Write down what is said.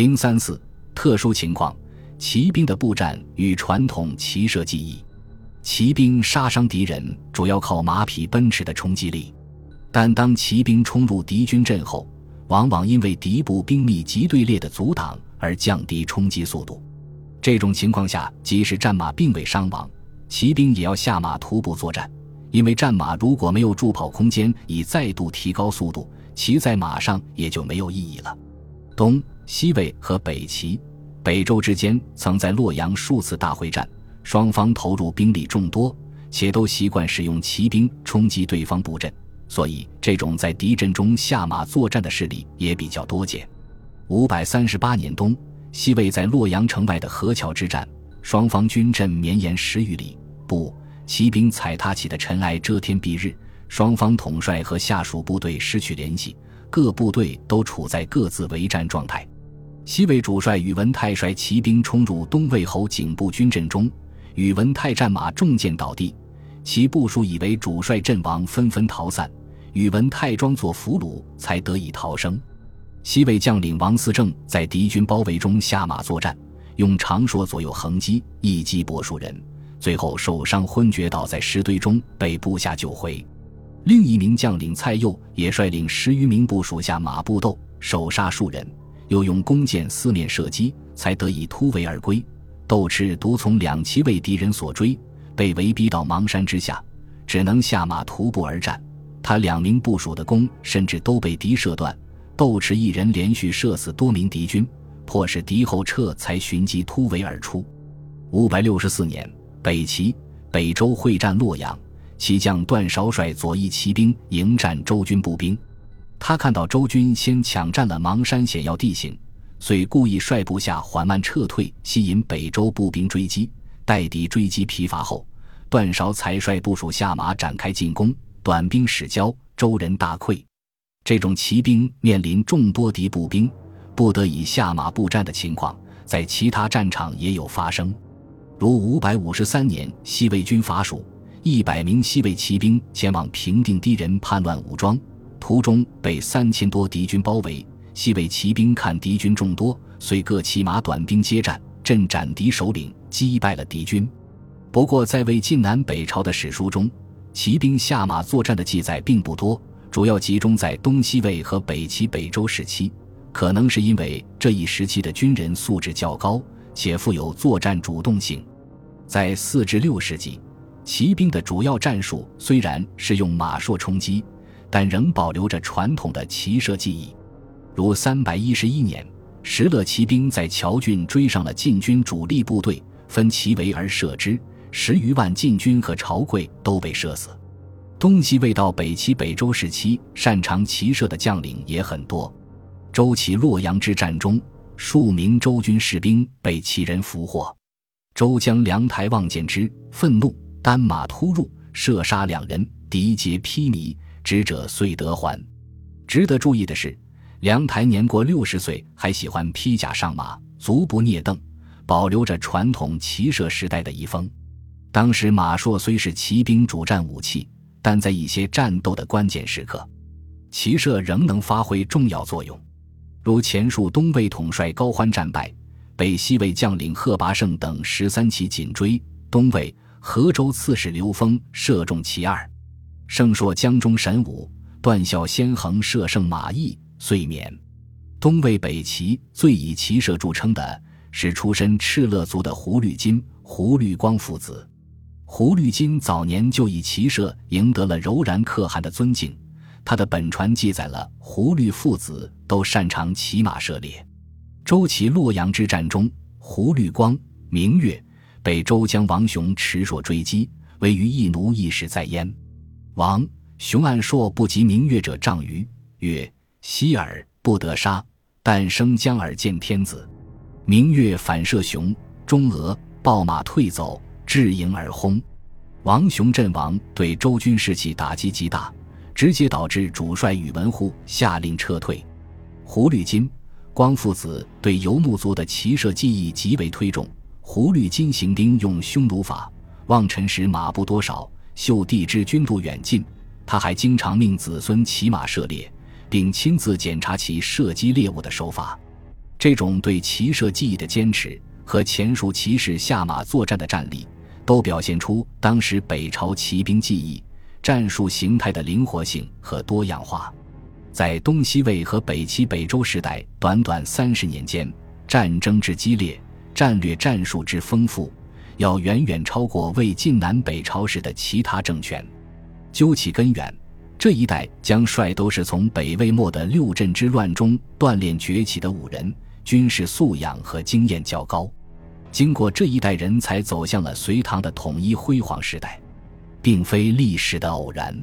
零三四特殊情况，骑兵的步战与传统骑射技艺。骑兵杀伤敌人主要靠马匹奔驰的冲击力，但当骑兵冲入敌军阵后，往往因为敌部兵密集队列的阻挡而降低冲击速度。这种情况下，即使战马并未伤亡，骑兵也要下马徒步作战，因为战马如果没有助跑空间以再度提高速度，骑在马上也就没有意义了。东西魏和北齐、北周之间曾在洛阳数次大会战。双方投入兵力众多，且都习惯使用骑兵冲击对方布阵，所以这种在敌阵中下马作战的势力也比较多见。五百三十八年冬，西魏在洛阳城外的河桥之战，双方军阵绵延十余里，步骑兵踩踏起的尘埃遮天蔽日，双方统帅和下属部队失去联系，各部队都处在各自为战状态。西魏主帅宇文泰率骑兵冲入东魏侯景部军阵中。宇文泰战马中箭倒地，其部属以为主帅阵亡，纷纷逃散。宇文泰装作俘虏，才得以逃生。西魏将领王嗣政在敌军包围中下马作战，用长槊左右横击，一击搏数人，最后受伤昏厥倒在石堆中，被部下救回。另一名将领蔡佑也率领十余名部属下马步斗，手杀数人，又用弓箭四面射击，才得以突围而归。窦赤独从两骑为敌人所追，被围逼到邙山之下，只能下马徒步而战。他两名部属的弓甚至都被敌射断，窦赤一人连续射死多名敌军，迫使敌后撤，才寻机突围而出。五百六十四年，北齐、北周会战洛阳，齐将段韶率左翼骑兵迎战周军步兵。他看到周军先抢占了邙山险要地形。遂故意率部下缓慢撤退，吸引北周步兵追击。待敌追击疲乏后，段韶才率部属下马展开进攻。短兵使交，周人大溃。这种骑兵面临众多敌步兵，不得已下马步战的情况，在其他战场也有发生。如五百五十三年，西魏军伐蜀，一百名西魏骑兵前往平定敌人叛乱武装，途中被三千多敌军包围。西魏骑兵看敌军众多，遂各骑马短兵接战，阵斩敌首领，击败了敌军。不过，在魏晋南北朝的史书中，骑兵下马作战的记载并不多，主要集中在东西魏和北齐、北周时期。可能是因为这一时期的军人素质较高，且富有作战主动性。在四至六世纪，骑兵的主要战术虽然是用马槊冲击，但仍保留着传统的骑射技艺。如三百一十一年，石勒骑兵在谯郡追上了晋军主力部队，分其围而射之，十余万晋军和朝贵都被射死。东西魏到北齐、北周时期，擅长骑射的将领也很多。周齐洛阳之战中，数名周军士兵被齐人俘获，周将梁台望见之，愤怒，单马突入，射杀两人，敌皆披靡，执者遂得还。值得注意的是。梁台年过六十岁，还喜欢披甲上马，足不蹑镫，保留着传统骑射时代的遗风。当时马槊虽是骑兵主战武器，但在一些战斗的关键时刻，骑射仍能发挥重要作用。如前述，东魏统帅高欢战败，被西魏将领贺拔胜等十三骑紧追，东魏河州刺史刘封射中其二，胜朔江中神武、段孝先横射胜马邑。遂免。东魏北齐最以骑射著称的是出身敕勒族的胡律金、胡律光父子。胡律金早年就以骑射赢得了柔然可汗的尊敬。他的本传记载了胡律父子都擅长骑马射猎。周齐洛阳之战中，胡律光、明月被周将王雄持槊追击，为于一奴一时在焉。王雄按硕不及明月者杖于，曰。希尔不得杀，但生将尔见天子。明月反射雄，中俄暴马退走，至营而轰。王雄阵亡，对周军士气打击极大，直接导致主帅宇文护下令撤退。胡律金、光父子对游牧族的骑射技艺极为推崇。胡律金行兵用匈奴法，望尘时马步多少，秀地之军度远近。他还经常命子孙骑马射猎。并亲自检查其射击猎物的手法。这种对骑射技艺的坚持和前述骑士下马作战的战力，都表现出当时北朝骑兵技艺、战术形态的灵活性和多样化。在东西魏和北齐、北周时代短短三十年间，战争之激烈，战略战术之丰富，要远远超过魏晋南北朝时的其他政权。究其根源，这一代将帅都是从北魏末的六镇之乱中锻炼崛起的五人，军事素养和经验较高。经过这一代人才，走向了隋唐的统一辉煌时代，并非历史的偶然。